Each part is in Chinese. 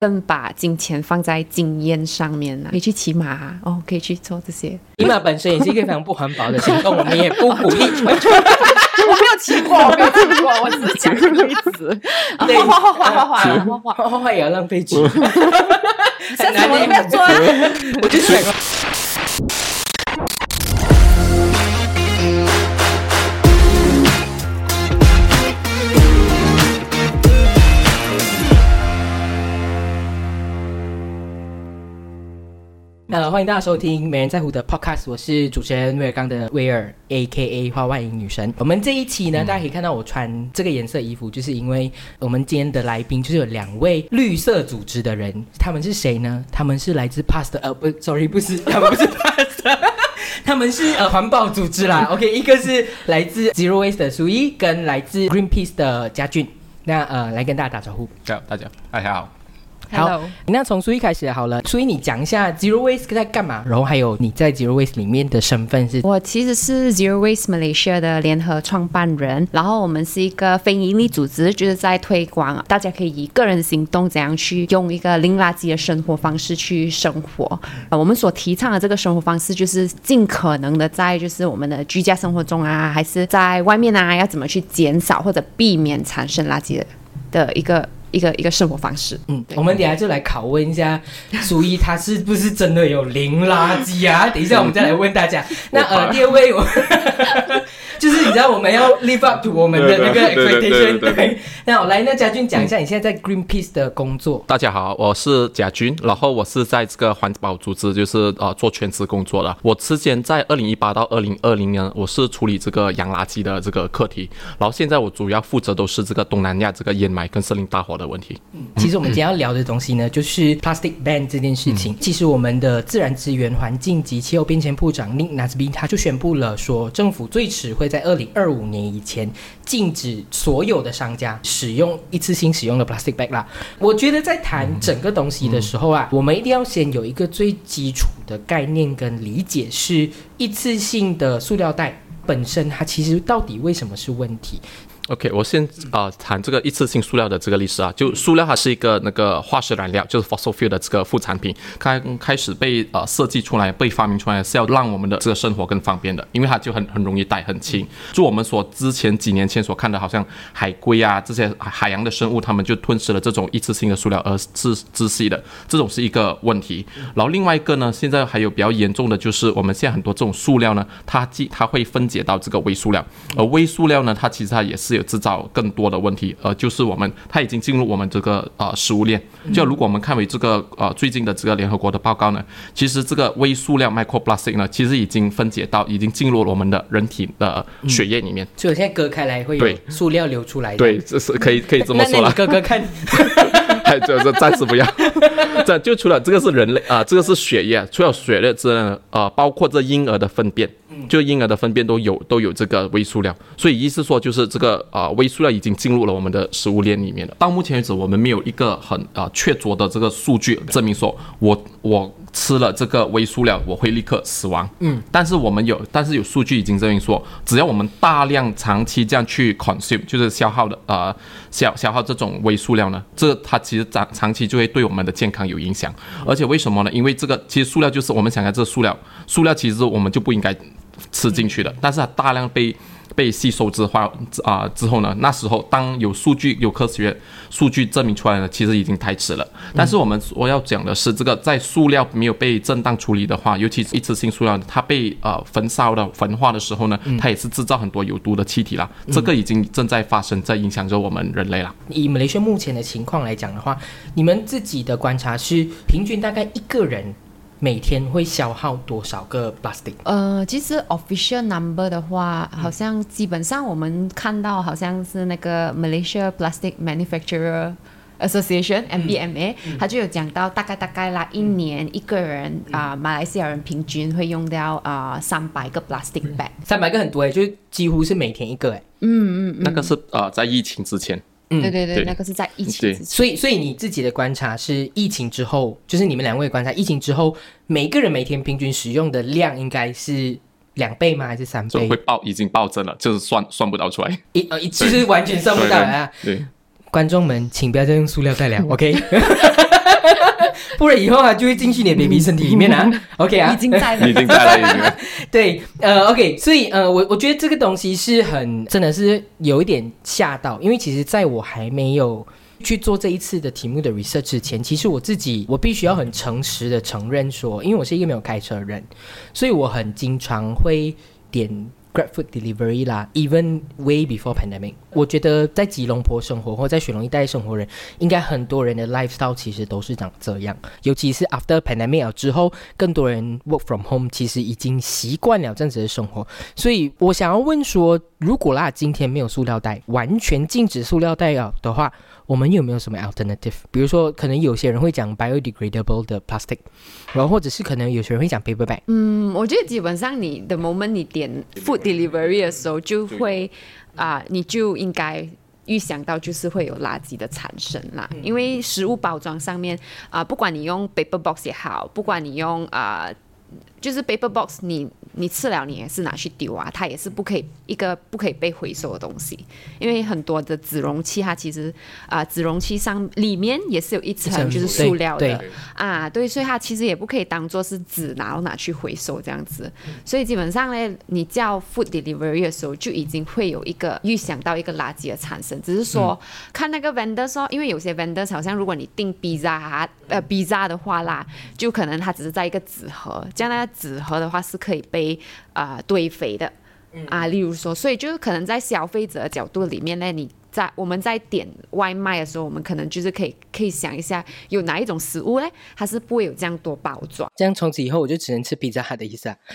更把金钱放在经验上面呢、可以去骑马哦，可以去做这些。骑马本身也是一个非常不环保的行动，我们也不鼓励。我没有骑过，我没有骑过，我只是讲个例子。画画画画画画画画，画画画也要浪费纸，这什么都不要做啊！我就是想呃，欢迎大家收听《没人在乎》的 Podcast，我是主持人威尔刚的威尔，A K A 花外音女神。我们这一期呢，大家可以看到我穿这个颜色衣服，就是因为我们今天的来宾就是有两位绿色组织的人，他们是谁呢？他们是来自 Past，呃，不，sorry，不是，他们不是 Past。他们是呃环保组织啦，OK，一个是来自 Zero Waste 的苏一，跟来自 Greenpeace 的嘉俊。那呃，来跟大家打招呼。大大家，大家好。好 Hello 那从苏一开始好了，苏一你讲一下 Zero Waste 在干嘛，然后还有你在 Zero Waste 里面的身份是？我其实是 Zero Waste Malaysia 的联合创办人，然后我们是一个非营利组织，就是在推广大家可以以个人行动怎样去用一个零垃圾的生活方式去生活。呃，我们所提倡的这个生活方式就是尽可能的在就是我们的居家生活中啊，还是在外面啊，要怎么去减少或者避免产生垃圾的的一个一个一个生活方式。嗯，我们等下就来拷问一下 苏一，他是不是真的有零垃圾啊？等一下我们再来问大家。那呃，第二位我 就是你知道我们要 live up to 我们的那个 expectation，对对。那 我来，那嘉俊讲一下你现在在 Greenpeace 的工作。大家好，我是贾军，然后我是在这个环保组织，就是呃做全职工作的。我之前在二零一八到二零二零年，我是处理这个洋垃圾的这个课题，然后现在我主要负责都是这个东南亚这个烟霾跟森林大火的问题。嗯其实我们今天要聊的东西呢，就是 plastic ban 这件事情。其实我们的自然资源、环境及气候变迁部长 Nick Nasby 他就宣布了说，政府最迟会在二零二五年以前禁止所有的商家使用一次性使用的 plastic bag 啦。我觉得在谈整个东西的时候啊，我们一定要先有一个最基础的概念跟理解，是一次性的塑料袋本身它其实到底为什么是问题？OK，我先、呃谈这个一次性塑料的这个历史啊，就塑料它是一个那个化石燃料，就是 fossil fuel 的这个副产品，刚开始被呃设计出来、被发明出来是要让我们的这个生活更方便的，因为它就很很容易带、很轻。就我们所之前几年前所看的，好像海龟啊这些海洋的生物，它们就吞噬了这种一次性的塑料而窒窒息的，这种是一个问题。然后另外一个呢，现在还有比较严重的就是我们现在很多这种塑料呢，它既它会分解到这个微塑料，而微塑料呢，它其实它也是有有制造更多的问题，呃，就是我们它已经进入我们这个呃食物链。就如果我们看为这个呃最近的这个联合国的报告呢，其实这个微塑料 microplastic 呢，其实已经分解到已经进入了我们的人体的血液里面。所以我现在割开来会有对塑料流出来的。对，这是可以可以这么说了你。割割看，还这这暂时不要。这就除了这个是人类啊、这个是血液，除了血液之外呢，呃，包括这婴儿的粪便，就婴儿的粪便都有都有这个微塑料，所以意思说就是这个啊、微塑料已经进入了我们的食物链里面了。到目前为止，我们没有一个很啊、确凿的这个数据证明说我我吃了这个微塑料我会立刻死亡。嗯，但是我们有，但是有数据已经证明说，只要我们大量长期这样去 consume，就是消耗的呃消消耗这种微塑料呢，这它其实长长期就会对我们的健康有影响。而且为什么呢？因为这个其实塑料就是我们想看这个塑料，塑料其实我们就不应该吃进去的，但是它大量被被吸收之后啊、之后呢，那时候当有数据有科学数据证明出来呢，其实已经太迟了。但是我们我要讲的是，这个在塑料没有被正当处理的话，尤其是一次性塑料，它被呃焚烧的焚化的时候呢，它也是制造很多有毒的气体啦。这个已经正在发生，在影响着我们人类啦。以马来西亚目前的情况来讲的话，你们自己的观察是，平均大概一个人每天会消耗多少个 plastic？呃，其实 official number 的话，好像基本上我们看到好像是那个 Malaysia Plastic Manufacturer Association MBMA，、他就有讲到大概大概啦，一年一个人啊、马来西亚人平均会用掉啊三百个 plastic bag。三百个很多诶，就是几乎是每天一个诶。那个是呃在疫情之前，嗯对对对，对那个是在疫情之前。所以，所以你自己的观察是，疫情之后，就是你们两位观察，疫情之后，每个人每天平均使用的量应该是两倍吗？还是三倍就会？暴已经暴增了，就是算算不到出来。一呃，一就是完全算不到啊！对，观众们，请不要再用塑料袋了，OK？不然以后啊就会进去你的 baby 身体里面啊。OK 啊，已经在了已经在了。对，呃，OK，所以呃，我我觉得这个东西是很真的是有一点吓到，因为其实在我还没有去做这一次的题目的 research 之前，其实我自己我必须要很诚实的承认说，因为我是一个没有开车的人，所以我很经常会点。Grab food delivery 啦，even way before pandemic，我觉得在吉隆坡生活或在雪隆一带生活人，应该很多人的 lifestyle 其实都是长这样。尤其是 after pandemic 之后，更多人 work from home，其实已经习惯了这样子的生活。所以我想要问说，如果啦今天没有塑料袋，完全禁止塑料袋啊的话，我们有没有什么 alternative？比如说，可能有些人会讲 biodegradable 的 plastic，然后或者是可能有些人会讲 paper bag。嗯，我觉得基本上你的 moment 你点 food delivery 的时候，就会啊、你就应该。预想到就是会有垃圾的产生啦，因为食物包装上面啊、不管你用 paper box 也好，不管你用啊、就是 paper box，你你吃了你也是拿去丢啊，它也是不可以一个不可以被回收的东西，因为很多的纸容器它其实啊、纸容器上里面也是有一层就是塑料的。啊，对，所以它其实也不可以当做是纸，然后拿去回收这样子。所以基本上呢，你叫 food delivery 的时候，就已经会有一个预想到一个垃圾的产生，只是说、看那个 vendor 说，因为有些 vendor 好像如果你订 pizza 啊呃 pizza 的话啦，就可能它只是在一个纸盒，这样那个纸盒的话是可以被啊、呃堆肥的。啊，例如说，所以就是可能在消费者的角度里面呢，你在我们在点外卖的时候，我们可能就是可以可以想一下，有哪一种食物呢，它是不会有这样多包装。这样从此以后我就只能吃披萨哈的意思啊，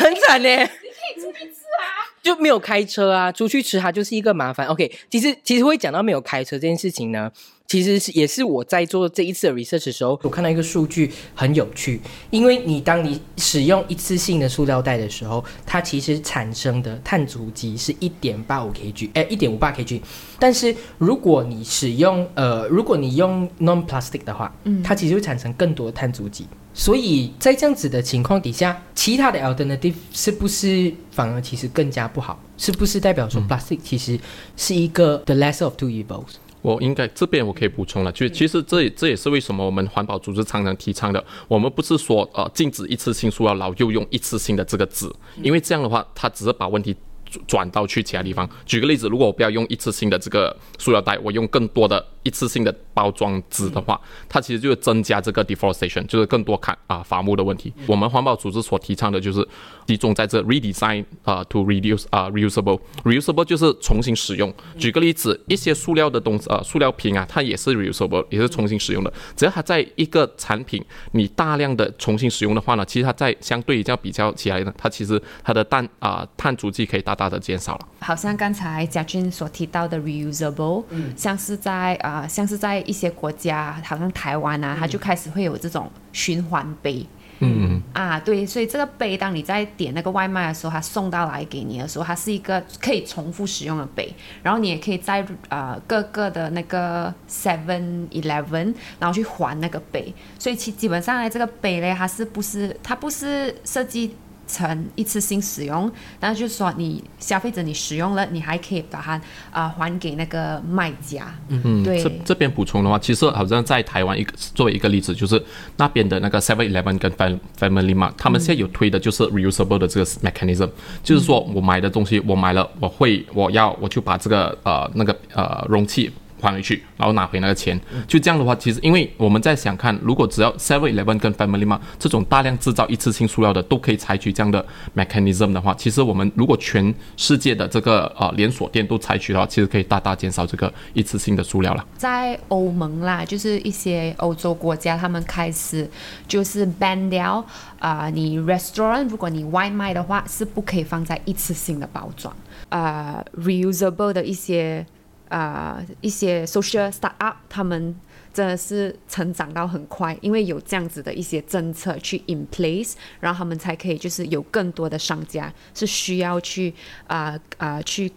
很惨呢。你可以出去吃啊，就没有开车啊，出去吃它就是一个麻烦。OK，其实其实会讲到没有开车这件事情呢，其实是也是我在做这一次的 research 的时候，我看到一个数据很有趣，因为你当你使用一次性的塑料袋的时候，它其实产生的碳足迹是一点八五 kg，哎，一点五八 kg。但是如果你使用呃，如果你用 non plastic 的话，嗯，它其实会产生更多的碳足迹。所以在这样子的情况底下，其他的 alternative 是不是反而其实更加不好？是不是代表说 plastic 其实是一个 the lesser of two evils？我应该这边我可以补充了，就其实这也这也是为什么我们环保组织常常提倡的，我们不是说呃禁止一次性塑料，然后又用一次性的这个纸，因为这样的话，它只是把问题转转到去其他地方。举个例子，如果我不要用一次性的这个塑料袋，我用更多的一次性的包装纸的话，它其实就是增加这个 deforestation，就是更多砍啊伐木的问题。我们环保组织所提倡的就是集中在这 redesign 啊、to reduce 啊、reusable reusable 就是重新使用。举个例子，一些塑料的东西啊、塑料瓶啊，它也是 reusable，也是重新使用的。只要它在一个产品你大量的重新使用的话呢，其实它在相对于这样比较起来呢，它其实它的碳啊、碳足迹可以大大的减少了。好像刚才嘉俊所提到的 reusable，、像是在啊、像是在一些国家，好像台湾啊，它就开始会有这种循环杯。嗯，啊，对，所以这个杯，当你在点那个外卖的时候，它送到来给你的时候，它是一个可以重复使用的杯，然后你也可以在呃各个的那个 Seven Eleven，然后去还那个杯。所以其基本上呢，这个杯呢，它是不是它不是设计成一次性使用，但是就是说你消费者你使用了，你还可以把它啊、还给那个卖家。嗯，对这这边补充的话，其实好像在台湾一个作为一个例子，就是那边的那个 Seven Eleven 跟 Fam- Family Mart，他们现在有推的就是 reusable 的这个 mechanism，、就是说我买的东西我买了，我会我要我就把这个呃那个呃容器。还回去，然后拿回那个钱，就这样的话，其实因为我们在想看，如果只要 Seven Eleven 跟 Family Mart 这种大量制造一次性塑料的都可以采取这样的 mechanism 的话，其实我们如果全世界的这个呃连锁店都采取的话，其实可以大大减少这个一次性的塑料了。在欧盟啦，就是一些欧洲国家，他们开始就是 ban 掉啊、你 restaurant 如果你外卖的话是不可以放在一次性的包装，啊、reusable 的一些啊、一些 social startup，他们真的是成长到很快，因为有这样子的一些政策去 in place，然后他们才可以就是有更多的商家是需要去啊啊、去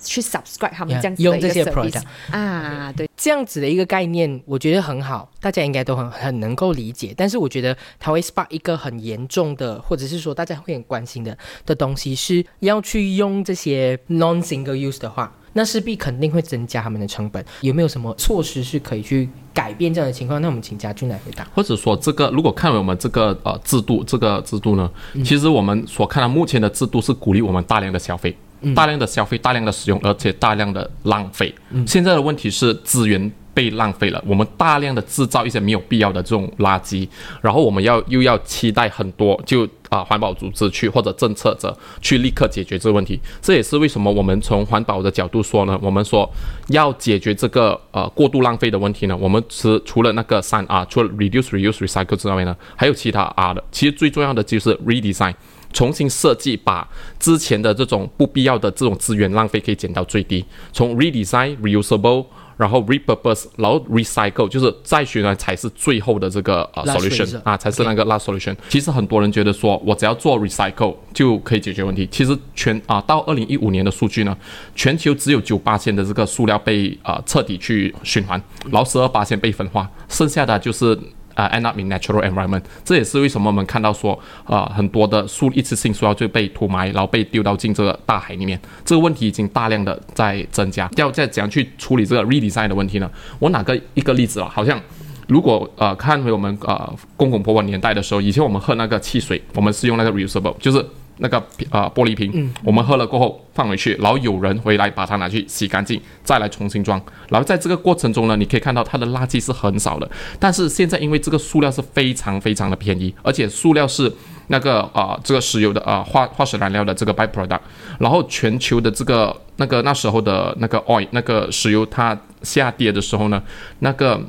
去 subscribe 他们这样子的一个用这些 service product 啊，对。这样子的一个概念，我觉得很好，大家应该都很很能够理解。但是我觉得它会 spark 一个很严重的，或者是说大家会很关心的的东西，是要去用这些 non single use 的话，那势必肯定会增加他们的成本。有没有什么措施是可以去改变这样的情况？那我们请家俊来回答。或者说，这个如果看我们这个呃制度，这个制度呢，其实我们所看到目前的制度是鼓励我们大量的消费，大量的消费，大量的使用，而且大量的浪费。现在的问题是资源。被浪费了，我们大量的制造一些没有必要的这种垃圾，然后我们要又要期待很多就啊环保组织去或者政策者去立刻解决这个问题，这也是为什么我们从环保的角度说呢，我们说要解决这个呃过度浪费的问题呢，我们是除了那个三 R，除了 reduce、reuse、recycle 之外呢，还有其他 R 的，其实最重要的就是 redesign，重新设计，把之前的这种不必要的这种资源浪费可以减到最低，从 redesign、reusable。然后 repurpose，然后 recycle，就是再循环才是最后的这个呃 solution 啊，才是那个 last solution。其实很多人觉得说我只要做 recycle 就可以解决问题。其实全啊到二零一五年的数据呢，全球只有九八千的这个塑料被呃彻底去循环，然后十二八千被分化，剩下的就是。啊，end up in natural environment，这也是为什么我们看到说，啊，很多的树一次性塑料就被涂埋，然后被丢到进这个大海里面。这个问题已经大量的在增加，要再怎样去处理这个 redesign 的问题呢？我哪个一个例子了，好像如果呃看回我们呃公公婆婆年代的时候，以前我们喝那个汽水，我们是用那个 reusable，就是。那个呃玻璃瓶，我们喝了过后放回去，然后有人回来把它拿去洗干净，再来重新装。然后在这个过程中呢，你可以看到它的垃圾是很少的。但是现在因为这个塑料是非常非常的便宜，而且塑料是那个啊这个石油的啊化化石燃料的这个 byproduct。然后全球的这个那个那时候的那个 oil 那个石油它下跌的时候呢，那个。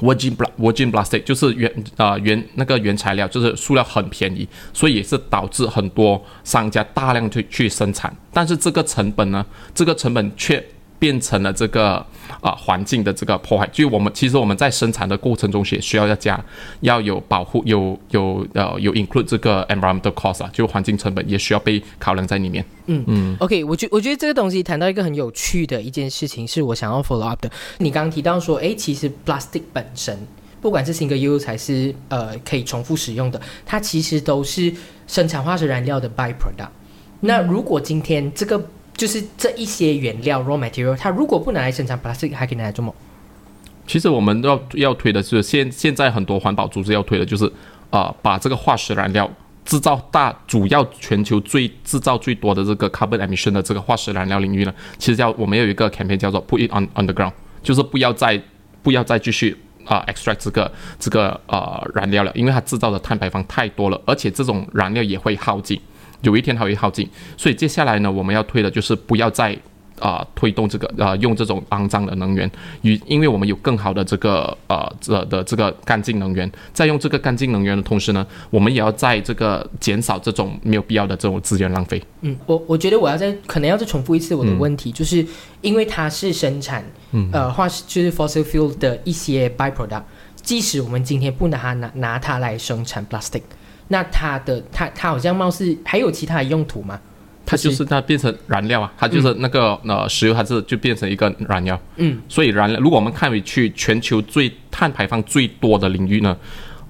Virgin bl Virgin plastic 就是原啊原那个原材料就是塑料很便宜，所以也是导致很多商家大量去去生产，但是这个成本呢，这个成本却。变成了这个啊环境的这个破坏，就我们其实我们在生产的过程中也需要要加要有保护，有有呃有 include 这个 environmental cost 啊，就环境成本也需要被考量在里面。嗯嗯，OK，我觉我觉得这个东西谈到一个很有趣的一件事情，是我想要 follow up 的。你刚刚提到说，哎，其实 plastic 本身不管是 single use 还是呃可以重复使用的，它其实都是生产化石燃料的 byproduct。那如果今天这个就是这一些原料 raw material，它如果不拿来生产 plastic，还可以拿来做么？其实我们要要推的是现现在很多环保组织要推的就是，呃，把这个化石燃料制造大主要全球最制造最多的这个 carbon emission 的这个化石燃料领域呢，其实叫我们有一个 campaign 叫做 put it on underground，就是不要再不要再继续啊 extract 这个这个呃燃料了，因为它制造的碳排放太多了，而且这种燃料也会耗尽。有一天它会耗尽，所以接下来呢，我们要推的就是不要再啊推动这个啊用这种肮脏的能源，与因为我们有更好的这个呃这的这个干净能源，在用这个干净能源的同时呢，我们也要在这个减少这种没有必要的这种资源浪费。嗯，我我觉得我要再可能要再重复一次我的问题，就是因为它是生产嗯呃化石就是 fossil fuel 的一些 byproduct，即使我们今天不拿它拿拿它来生产 plastic。那它的它它好像貌似还有其他的用途吗？它就是它变成燃料啊，它就是那个呃石油，它是就变成一个燃料。嗯，所以燃料，如果我们看回去全球最碳排放最多的领域呢，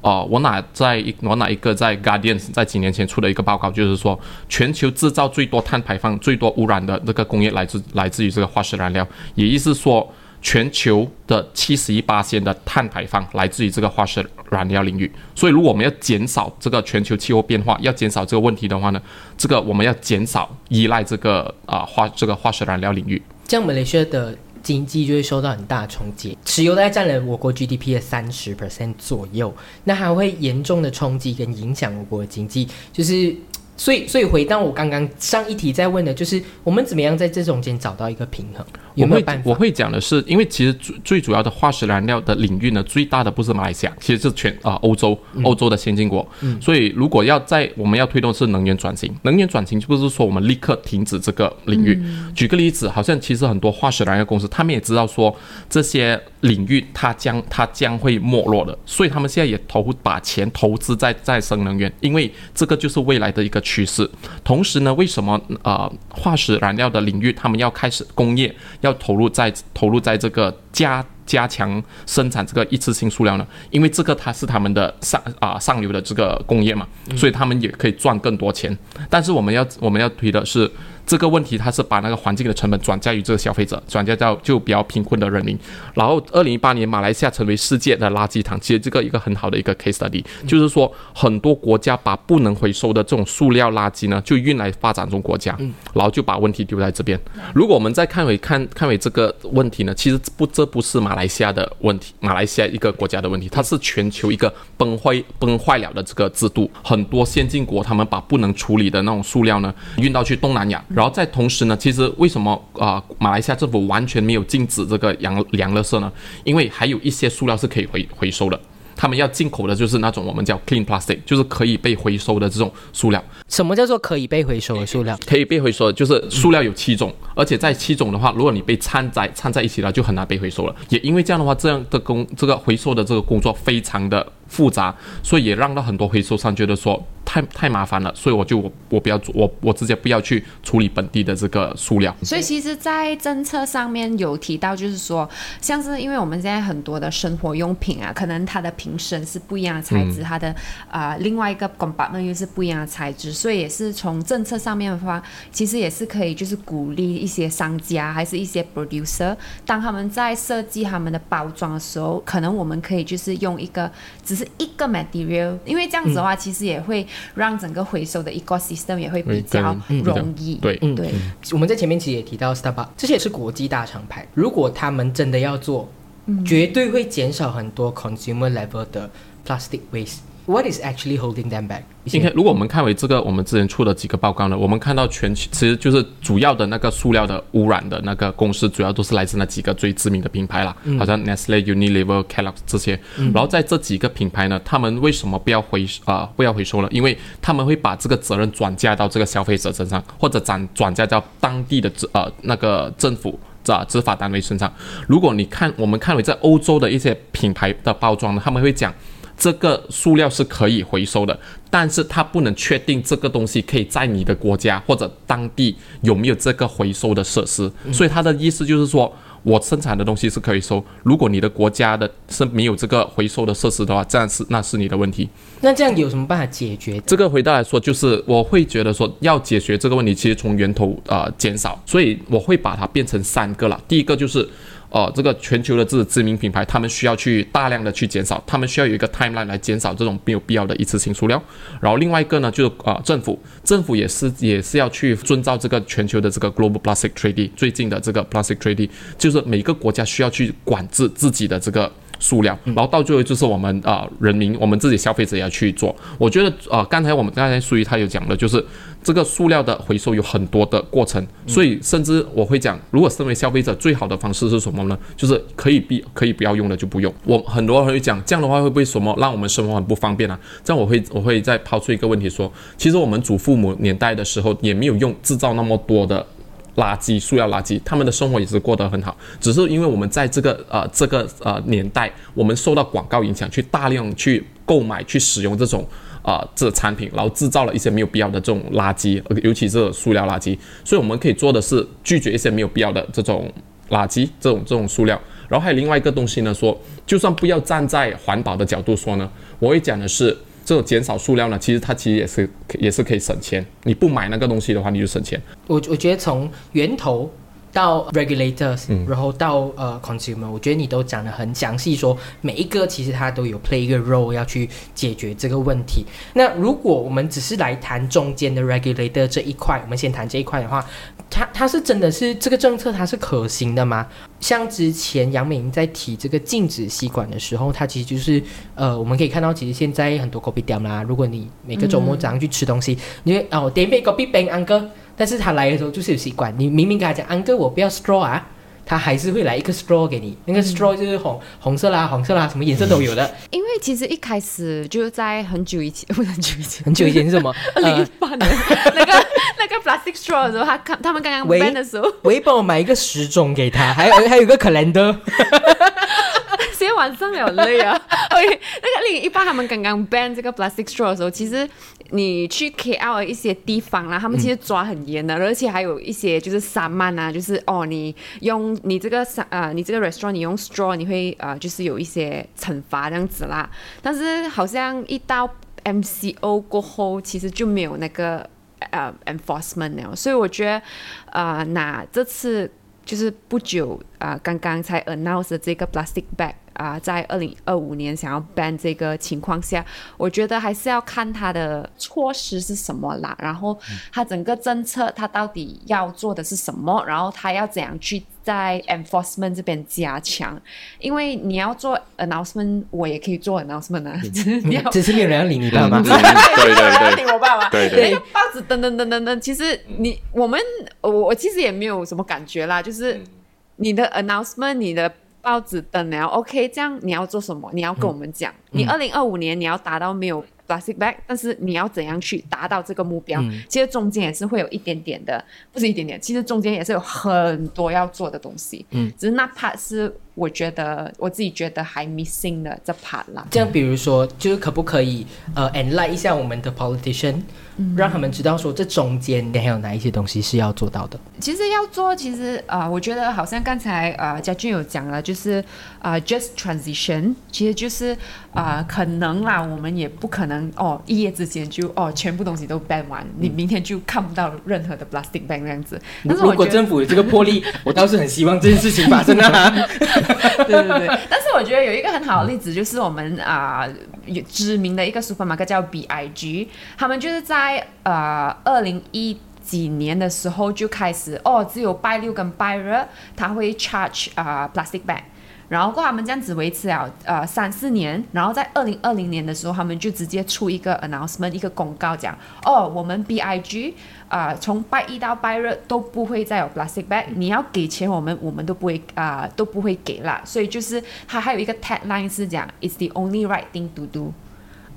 哦，我哪在我哪一个在 Guardian 在几年前出的一个报告，就是说全球制造最多碳排放、最多污染的那个工业来自来自于这个化石燃料，也意思说。全球的七十一八千的碳排放来自于这个化石燃料领域，所以如果我们要减少这个全球气候变化，要减少这个问题的话呢，这个我们要减少依赖这个啊化这个化石燃料领域，这样马来西亚的经济就会受到很大的冲击。石油大概占了我国 GDP 的三十 percent 左右，那还会严重的冲击跟影响我国的经济，就是。所以，所以回到我刚刚上一题在问的，就是我们怎么样在这中间找到一个平衡？有没有办法？我会讲的是，因为其实最最主要的化石燃料的领域呢，最大的不是马来西亚，其实是全啊欧洲，欧洲的先进国。所以，如果要在我们要推动是能源转型，能源转型就不是说我们立刻停止这个领域。举个例子，好像其实很多化石燃料公司，他们也知道说这些领域它将它将会没落的，所以他们现在也投把钱投资在再生能源，因为这个就是未来的一个。趋势，同时呢，为什么呃化石燃料的领域他们要开始工业要投入在投入在这个加加强生产这个一次性塑料呢？因为这个它是他们的上啊上游的这个工业嘛，所以他们也可以赚更多钱。但是我们要我们要推的是。这个问题它是把那个环境的成本转嫁于这个消费者，转嫁到就比较贫困的人民。然后，二零一八年马来西亚成为世界的垃圾场，其实这个一个很好的一个 case study，就是说很多国家把不能回收的这种塑料垃圾呢，就运来发展中国家，然后就把问题丢在这边。如果我们再看回看看回这个问题呢，其实不这不是马来西亚的问题，马来西亚一个国家的问题，它是全球一个崩坏崩坏了的这个制度。很多先进国他们把不能处理的那种塑料呢运到去东南亚，然后在同时呢，其实为什么啊、马来西亚政府完全没有禁止这个洋洋垃圾呢？因为还有一些塑料是可以回回收的。他们要进口的就是那种我们叫 clean plastic，就是可以被回收的这种塑料。什么叫做可以被回收的塑料？可以被回收的，就是塑料有七种，而且在七种的话，如果你被掺在掺在一起了，就很难被回收了。也因为这样的话，这样的工这个回收的这个工作非常的复杂，所以也让到很多回收商觉得说太太麻烦了，所以我就我我不要做，我我直接不要去处理本地的这个塑料。所以其实，在政策上面有提到，就是说，像是因为我们现在很多的生活用品啊，可能它的瓶身是不一样的材质，它的啊、另外一个 compartment 又是不一样的材质，所以也是从政策上面的话，其实也是可以就是鼓励一些商家还是一些 producer，当他们在设计他们的包装的时候，可能我们可以就是用一个只是一个 material，因为这样子的话，其实也会让整个回收的 ecosystem 也会比较容易。对嗯对。我们在前面其实也提到 Starbucks，这些也是国际大厂牌。如果他们真的要做，绝对会减少很多 consumer level 的 plastic waste。What is actually holding them back？今天如果我们看为这个我们之前出的几个报告呢，我们看到全其实就是主要的那个塑料的污染的那个公司，主要都是来自那几个最知名的品牌啦，好像 Nestle、Unilever、Kellogg 这些。然后在这几个品牌呢，他们为什么不要回啊、不要回收了？因为他们会把这个责任转嫁到这个消费者身上，或者转转嫁到当地的执呃那个政府。啊，执法单位身上。如果你看我们看为在欧洲的一些品牌的包装呢，他们会讲这个塑料是可以回收的，但是它不能确定这个东西可以在你的国家或者当地有没有这个回收的设施。所以它的意思就是说，我生产的东西是可以收，如果你的国家的是没有这个回收的设施的话，这样是那是你的问题。那这样有什么办法解决？这个回答来说，就是我会觉得说，要解决这个问题，其实从源头呃减少，所以我会把它变成三个了。第一个就是。呃，这个全球的这知名品牌，他们需要去大量的去减少，他们需要有一个 timeline 来减少这种没有必要的一次性塑料。然后另外一个呢，就是呃政府，政府也是也是要去遵照这个全球的这个 Global Plastic Treaty 最近的这个 Plastic Treaty，就是每个国家需要去管制自己的这个。塑料，然后到最后就是我们啊、呃人民，我们自己消费者也要去做。我觉得啊、呃刚才我们刚才苏怡他有讲的，就是这个塑料的回收有很多的过程，所以甚至我会讲，如果身为消费者，最好的方式是什么呢？就是可以必可以不要用的就不用。我很多人会讲，这样的话会不会什么让我们生活很不方便啊？这样我会我会再抛出一个问题说，其实我们祖父母年代的时候也没有用制造那么多的。垃圾、塑料垃圾，他们的生活也是过得很好，只是因为我们在这个呃这个呃年代，我们受到广告影响，去大量去购买、去使用这种啊、这产品，然后制造了一些没有必要的这种垃圾，尤其是塑料垃圾。所以我们可以做的是拒绝一些没有必要的这种垃圾、这种这种塑料。然后还有另外一个东西呢，说就算不要站在环保的角度说呢，我会讲的是。这种减少塑料呢，其实它其实也是也是可以省钱。你不买那个东西的话，你就省钱。我我觉得从源头到 regulators，、然后到呃 consumer，我觉得你都讲的很详细，说每一个其实它都有 play 一个 role 要去解决这个问题。那如果我们只是来谈中间的 regulator 这一块，我们先谈这一块的话，它它是真的是这个政策它是可行的吗？像之前杨美莹在提这个禁止吸管的时候，它其实就是呃，我们可以看到，其实现在很多 coffee 店啦，如果你每个周末早上去吃东西，你会哦点一杯 coffee 冰安哥，但是他来的时候就是有习惯，你明明跟他讲安哥我不要 straw 啊。他还是会来一个 straw 给你，那个 straw 就是红、红色啦、黄色啦，什么颜色都有的。因为其实一开始就是在很久以前，不是很久以前，很久以前是什么？零那个那个 plastic straw 的时候，他看他们刚刚喂 ban 的时候，我会帮我买一个时钟给他，还有还有一个 calendar。晚上有累啊。OK，那个另一八他们刚刚 ban 这个 plastic straw 的时候，其实你去 KL 一些地方啦，他们其实抓很严的，而且还有一些就是散漫啊，就是哦，你用你这个三呃，你这个 restaurant 你用 straw，你会呃，就是有一些惩罚这样子啦。但是好像一到 MCO 过后，其实就没有那个呃 enforcement 了，所以我觉得呃，那这次就是不久啊、刚刚才 announce 的这个 plastic bag 啊、在二零二五年想要 ban 这个情况下，我觉得还是要看它的措施是什么啦，然后它整个政策它到底要做的是什么，然后它要怎样去在 enforcement 这边加强，因为你要做 announcement，我也可以做 announcement 啊，只是 你要只是没有人要理你爸妈。对对对。理我爸爸。对对。那个报纸等等等等等，其实你我们我我其实也没有什么感觉啦，就是你的 announcement，你的报纸等了，OK，这样你要做什么？你要跟我们讲，你二零二五年你要达到没有 plastic bag，但是你要怎样去达到这个目标？其实中间也是会有一点点的，不是一点点，其实中间也是有很多要做的东西。嗯，只是那 part 是我觉得我自己觉得还 missing 的这 part 啦。这样，比如说，就是可不可以呃 enlight 一下我们的 politician，、让他们知道说这中间还有哪一些东西是要做到的。其实要做，其实呃，我觉得好像刚才呃嘉俊有讲了，就是呃 just transition，其实就是呃可能啦，我们也不可能哦一夜之间就哦全部东西都 ban 完，你明天就看不到任何的 plastic bag 这样子。但是如果政府有这个魄力，我倒是很希望这件事情发生啊。对 对对，但是我觉得有一个很好的例子，就是我们啊、有知名的一个 supermarket 叫 BIG，他们就是在呃二零一几年的时候就开始哦，只有 by 六跟拜日他会 charge 啊、plastic bag。然后过后他们这样子维持了呃三四年，然后在二零二零年的时候，他们就直接出一个 announcement 一个公告讲，哦，我们 BIG 啊、从拜一到拜日都不会再有 plastic bag，你要给钱我们，我们都不会啊、都不会给啦。所以就是它还有一个 tagline 是讲 It's the only right thing to do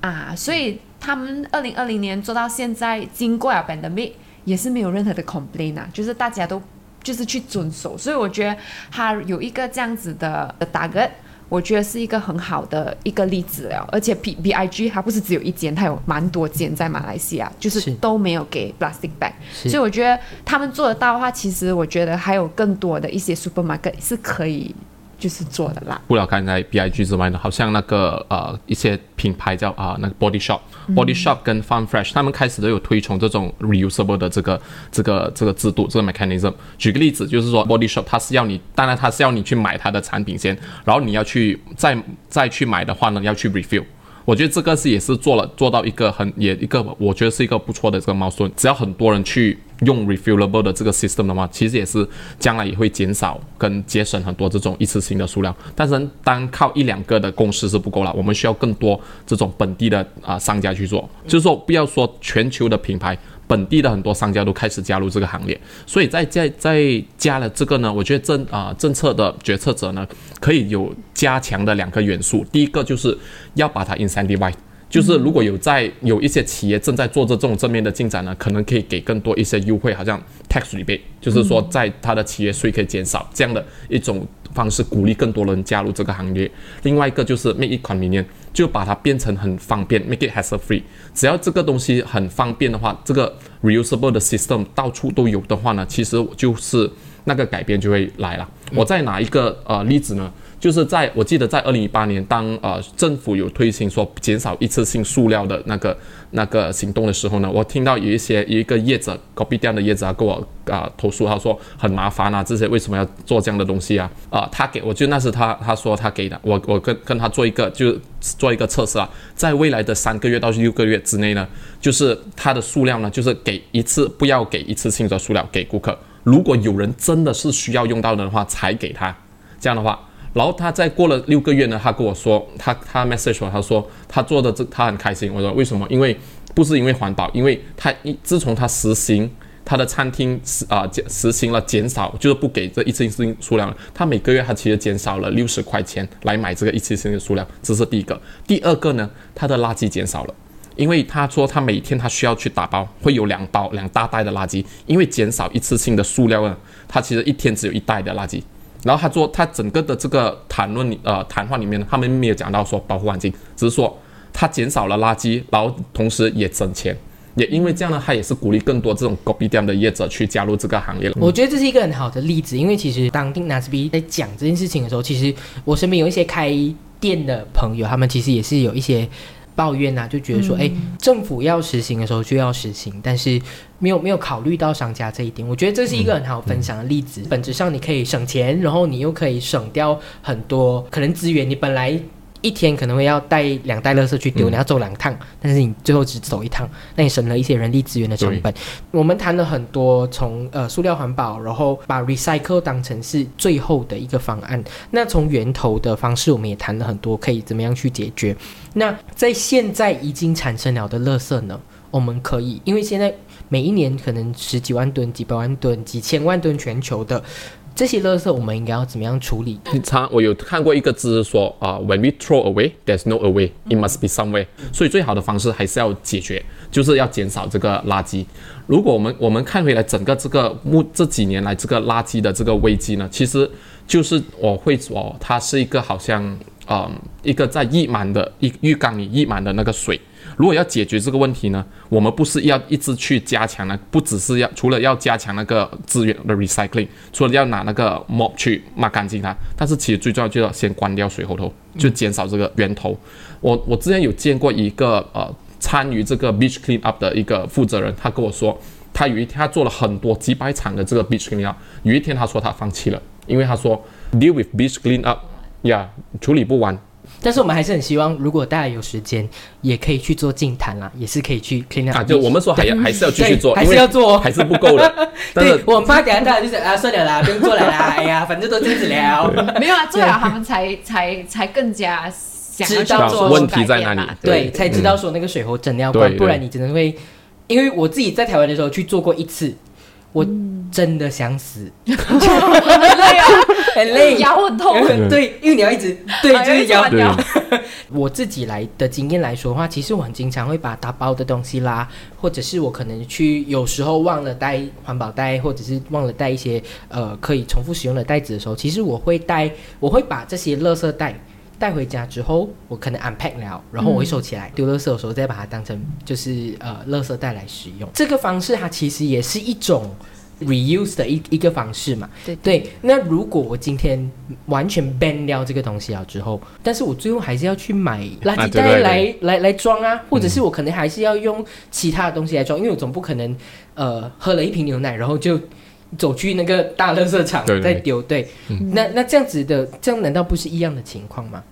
啊，所以他们二零二零年做到现在，经过了 pandemic 也是没有任何的 complaint 啊，就是大家都就是去遵守，所以我觉得他有一个这样子的的 target。我觉得是一个很好的一个例子了，而且 P B I G 它不是只有一间，它有蛮多间在马来西亚，就是是。都没有给 plastic bag，是。所以我觉得他们做得到的话，其实我觉得还有更多的一些 supermarket 是可以就是做的啦。不了刚才 B I G 之外呢，好像那个呃一些品牌叫啊、那个 Body Shop、Body Shop 跟 Farm Fresh，他们开始都有推崇这种 reusable 的这个这个这个制度这个 mechanism。举个例子，就是说 Body Shop 它是要你，当然它是要你去买它的产品先，然后你要去再再去买的话呢，要去 refill。我觉得这个是也是做了做到一个很也一个，我觉得是一个不错的这个猫顺。只要很多人去用 refillable 的这个 system 的话，其实也是将来也会减少跟节省很多这种一次性的数量。但是单靠一两个的公司是不够了，我们需要更多这种本地的啊、商家去做。就是说，不要说全球的品牌。本地的很多商家都开始加入这个行列，所以在在在加了这个呢，我觉得政啊、政策的决策者呢，可以有加强的两个元素。第一个就是要把它 incentivize，就是如果有在有一些企业正在做着这种正面的进展呢，可能可以给更多一些优惠，好像 tax rebate，就是说在他的企业税可以减少这样的一种方式，鼓励更多人加入这个行业。另外一个就是 make it convenient，就把它变成很方便，make it hassle free。只要这个东西很方便的话，这个 reusable 的 system 到处都有的话呢，其实就是那个改变就会来了。我再拿一个呃例子呢，就是在我记得在二零一八年，当呃政府有推行说减少一次性塑料的那个那个行动的时候呢，我听到有一些一个业者 copy 店的业者啊跟我啊、投诉，他说很麻烦啊，这些为什么要做这样的东西啊？啊、他给我就那是他他说他给的，我我跟跟他做一个就做一个测试啊，在未来的三个月到六个月之内呢，就是它的塑料呢，就是给一次不要给一次性的塑料给顾客，如果有人真的是需要用到的话，才给他。这样的话，然后他再过了六个月呢，他跟我说，他他 message 我，他说他做的这他很开心。我说为什么？因为不是因为环保，因为他一自从他实行他的餐厅实啊减实行了减少，就是不给这一次性数量，他每个月他其实减少了六十块钱来买这个一次性的数量，这是第一个。第二个呢，他的垃圾减少了。因为他说他每天他需要去打包，会有两包两大袋的垃圾，因为减少一次性的塑料呢，他其实一天只有一袋的垃圾。然后他做他整个的这个谈论里呃谈话里面呢，他们没有讲到说保护环境，只是说他减少了垃圾，然后同时也省钱。也因为这样呢，他也是鼓励更多这种 Go B 店的业者去加入这个行业了。我觉得这是一个很好的例子，因为其实当丁 Nasby 在讲这件事情的时候，其实我身边有一些开店的朋友，他们其实也是有一些。抱怨啊，就觉得说，哎、政府要实行的时候就要实行，但是没有没有考虑到商家这一点。我觉得这是一个很好分享的例子。本质上你可以省钱，然后你又可以省掉很多可能资源，你本来。一天可能会要带两袋垃圾去丢，嗯你要走两趟，但是你最后只走一趟，那你省了一些人力资源的成本。我们谈了很多从呃塑料环保，然后把 recycle 当成是最后的一个方案。那从源头的方式，我们也谈了很多，可以怎么样去解决。那在现在已经产生了的垃圾呢？我们可以，因为现在每一年可能十几万吨、几百万吨、几千万吨全球的这些垃圾，我们应该要怎么样处理？常我有看过一个字说啊、w h e n we throw away, there's no away, it must be somewhere。所以最好的方式还是要解决，就是要减少这个垃圾。如果我们我们看回来整个这个目这几年来这个垃圾的这个危机呢，其实就是我会说它是一个好像嗯一个在溢满的一浴缸里溢满的那个水。如果要解决这个问题呢，我们不是要一直去加强呢，不只是要除了要加强那个资源的 recycling，除了要拿那个 mop 去抹干净它，但是其实最重要就要先关掉水喉头，就减少这个源头。我我之前有见过一个呃参与这个 beach clean up 的一个负责人，他跟我说，他有一天他做了很多几百场的这个 beach clean up，有一天他说他放弃了，因为他说 deal with beach clean up，呀、处理不完。但是我们还是很希望，如果大家有时间，也可以去做净坛啦，也是可以去 clean up 啊，就我们说还要还是要继续做，对还是要做。还是不够的。对我很怕等下大家就是啊，算了啦，不用做了啦，哎呀，反正都这样子聊。没有啊，做了他们才 才才更加想知道做问题在哪里。对，才知道说那个水喉真的要关，不然你只能会，因为我自己在台湾的时候去做过一次，我真的想死，很累啊，很累，腰很痛。对，因为你要一直对，还就是要要一直弯腰 我自己来的经验来说的话，其实我很经常会把打包的东西啦，或者是我可能去有时候忘了带环保袋，或者是忘了带一些呃可以重复使用的袋子的时候，其实我会带，我会把这些垃圾袋。带回家之后，我可能 unpack 了，然后我会收起来，丢垃圾的时候再把它当成就是呃垃圾袋来使用。这个方式它其实也是一种 reuse 的一一个方式嘛。对对，那如果我今天完全 ban 掉这个东西了之后，但是我最后还是要去买垃圾啊对对对袋来、来来装啊，或者是我可能还是要用其他的东西来装，因为我总不可能呃喝了一瓶牛奶然后就走去那个大垃圾场再丢。对，那那这样子的，这样难道不是一样的情况吗？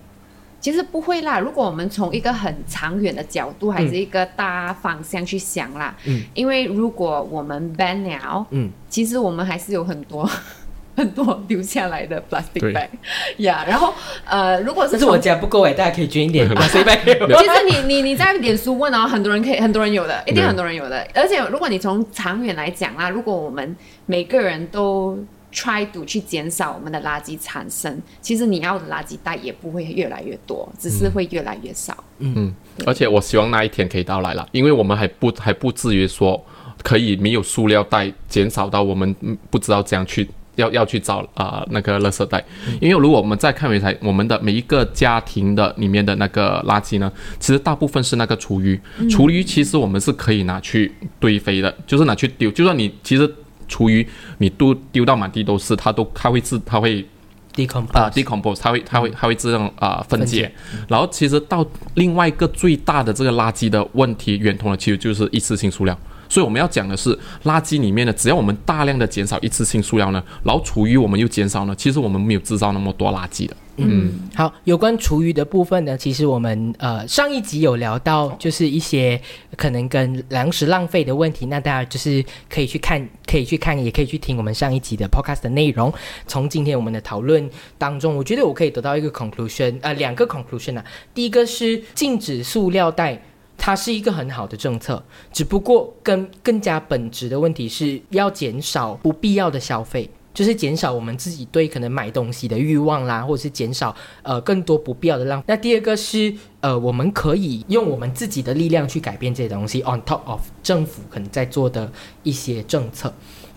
其实不会啦，如果我们从一个很长远的角度，还是一个大方向去想啦，嗯。因为如果我们 ban 了，嗯，其实我们还是有很多 很多留下来的 plastic 对。bag，呀然后呃，如果是但是我从家不够哎，大家可以捐一点，把谁拜给我。其实你你你在脸书问哦，很多人可以，很多人有的，一定很多人有的。而且如果你从长远来讲啦，如果我们每个人都 try to 去减少我们的垃圾产生，其实你要的垃圾袋也不会越来越多，只是会越来越少。嗯，而且我希望那一天可以到来了，因为我们还不还不至于说可以没有塑料袋，减少到我们嗯不知道怎样去。要要去找啊、呃那个垃圾袋，因为如果我们再看回来，我们的每一个家庭的里面的那个垃圾呢，其实大部分是那个厨余，厨余其实我们是可以拿去堆肥的，就是拿去丢，就算你其实厨余你都丢到满地都是，它都它会自它会 decompose 啊、decompose，它会它会它会自动啊、分解。分解，然后其实到另外一个最大的这个垃圾的问题源头呢，其实就是一次性塑料。所以我们要讲的是，垃圾里面呢，只要我们大量的减少一次性塑料呢，然后厨余我们又减少呢，其实我们没有制造那么多垃圾的。嗯，好，有关厨余的部分呢，其实我们呃上一集有聊到，就是一些可能跟粮食浪费的问题，那大家就是可以去看，可以去看，也可以去听我们上一集的 podcast 的内容。从今天我们的讨论当中，我觉得我可以得到一个 conclusion，呃，两个 conclusion 啊。第一个是禁止塑料袋。它是一个很好的政策，只不过更更加本质的问题是要减少不必要的消费，就是减少我们自己对可能买东西的欲望啦，或者是减少呃更多不必要的浪。那第二个是呃，我们可以用我们自己的力量去改变这些东西，on top of 政府可能在做的一些政策。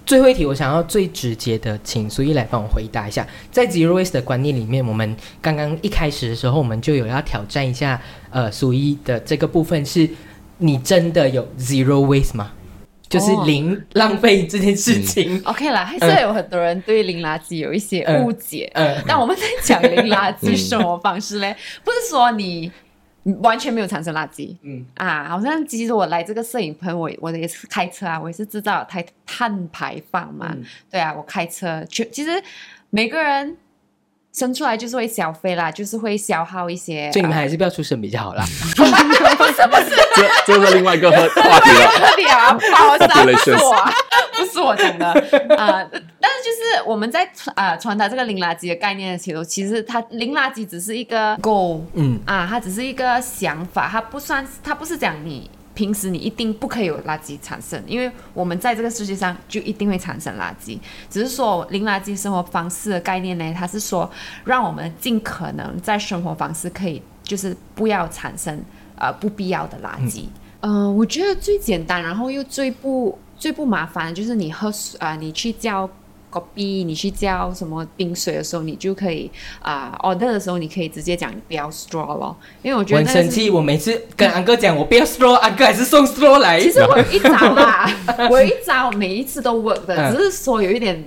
最后一题，我想要最直接的，请苏一来帮我回答一下。在 zero waste 的观念里面，我们刚刚一开始的时候，我们就有要挑战一下，呃，苏一的这个部分是，你真的有 zero waste 吗？就是哦零浪费这件事情。OK 啦，还是有很多人对零垃圾有一些误解。嗯但我们在讲零垃圾生活方式嘞，不是说你完全没有产生垃圾。嗯啊，好像其实我来这个摄影棚，我我也是开车啊，我也是制造碳碳排放嘛。嗯对啊，我开车，其其实每个人生出来就是会消费啦，就是会消耗一些。所以你们啊还是不要出生比较好啦。这这是另外一个话话题了。特别啊，不好意思啊，不是我啊，不是我讲的啊、但是就是我们在啊、传达这个零垃圾的概念的时候，其实它零垃圾只是一个 goal 嗯，啊，它只是一个想法，它不算，它不是讲你平时你一定不可以有垃圾产生，因为我们在这个世界上就一定会产生垃圾，只是说零垃圾生活方式的概念呢，它是说让我们尽可能在生活方式可以就是不要产生呃不必要的垃圾。嗯、我觉得最简单，然后又最不最不麻烦就是你喝水啊、你去叫。你去叫什么冰水的时候，你就可以啊、order 的时候，你可以直接讲你不要 straw 咯，因为我觉得我很生气，我每次跟安哥讲我不要 straw，安哥还是送 straw 来。其实我有一招啦，我有一招每一次都 work 的，嗯只是说有一点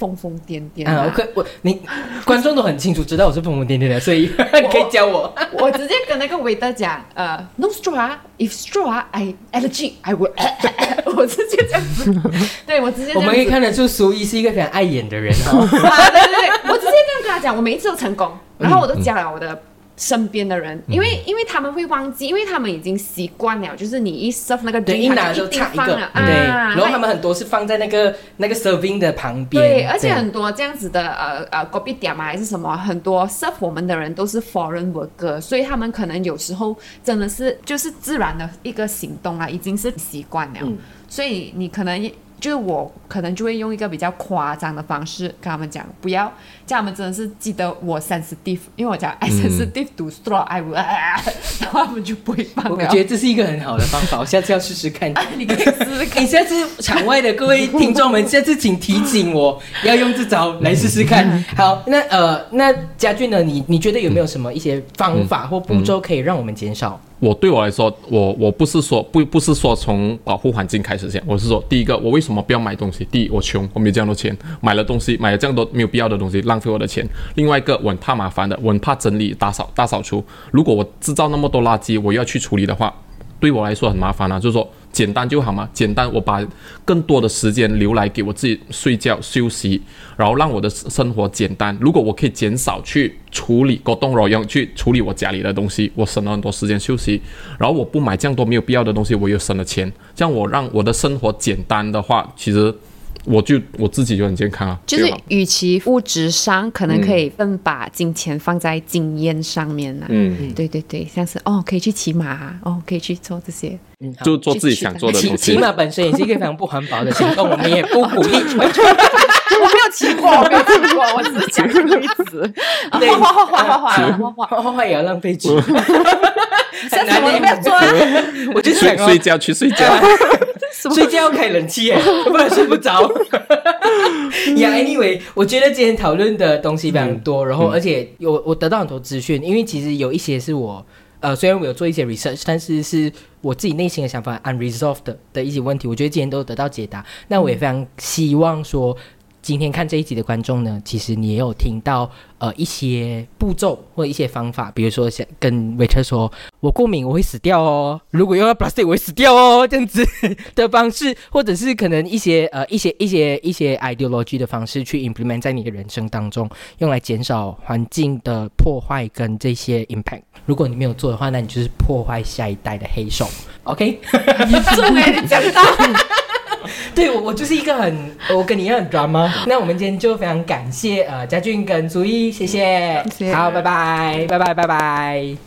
疯疯癫癫啊，我我你观众都很清楚知道我是疯疯癫癫的，所以你 可以教我。我直接跟那个 waiter 讲，呃，no straw 啊，if straw 啊，I allergy I will，我直接这样子，对我直接我们可以看得出苏一是一个非常爱演的人哦。啊，对对对，我直接这样跟他讲，我每一次都成功，然后我都讲了我的身边的人，因为因为他们会忘记，因为他们已经习惯了，就是你一 serve 那个对，drink，一拿他就一定就差一个，啊，对，然后他们很多是放在那个那个 serving 的旁边，对，而且很多这样子的呃呃 c o p y 点嘛还是什么，很多 serve 我们的人都是 foreign worker，所以他们可能有时候真的是就是自然的一个行动啊，已经是习惯了，嗯。所以你可能就是我可能就会用一个比较夸张的方式跟他们讲，不要叫他们真的是记得我 sensitive，因为我讲 I sensitive to straw will，、然后他们就不会放了。我觉得这是一个很好的方法，我下次要试试看。你可以试试看 你。下次场外的各位听众们，下次请提醒我要用这招来试试看。好，那呃，那家俊呢？你你觉得有没有什么一些方法或步骤可以让我们减少？我对我来说，我我不是说不不是说从保护环境开始先，我是说第一个，我为什么不要买东西？第一，我穷，我没有这样多钱，买了东西买了这样多没有必要的东西，浪费我的钱。另外一个，我很怕麻烦的，我很怕整理打扫大扫除。如果我制造那么多垃圾，我要去处理的话，对我来说很麻烦啊。就是说简单就好嘛，简单，我把更多的时间留来给我自己睡觉休息，然后让我的生活简单。如果我可以减少去处理沟通，然后用去处理我家里的东西，我省了很多时间休息。然后我不买这样多没有必要的东西，我又省了钱。这样我让我的生活简单的话，其实我就我自己就很健康啊。就是与其物质上，可能可以更把金钱放在经验上面呢、嗯，对对对，像是哦，可以去骑马啊，哦，可以去做这些。嗯，就做自己想做的骑东西。骑马本身也是一个非常不环保的行动，我们也不鼓励。我没有骑过，我没有骑过，我只是讲个例子。画画画画画画画也要浪费纸，下次我都不要做啊。我就想睡，觉去睡觉。睡觉要开冷气耶，不然睡不着。呀、yeah,，anyway，我觉得今天讨论的东西非常多，然后而且有我得到很多资讯，因为其实有一些是我。呃，虽然我有做一些 research，但是是我自己内心的想法 unresolved 的的一些问题，我觉得今天都得到解答。那我也非常希望说，今天看这一集的观众呢，其实你也有听到呃一些步骤或一些方法，比如说想跟 waiter 说，我过敏我会死掉哦，如果用到 plastic 我会死掉哦，这样子 的方式，或者是可能一些呃一些一些一些 ideology 的方式去 implement 在你的人生当中，用来减少环境的破坏跟这些 impact。如果你没有做的话，那你就是破坏下一代的黑手。OK，重哎，你讲到。对我我就是一个很我跟你一样很 drama。那我们今天就非常感谢呃嘉俊跟朱毅，谢谢，谢谢好，拜拜，拜拜，拜拜。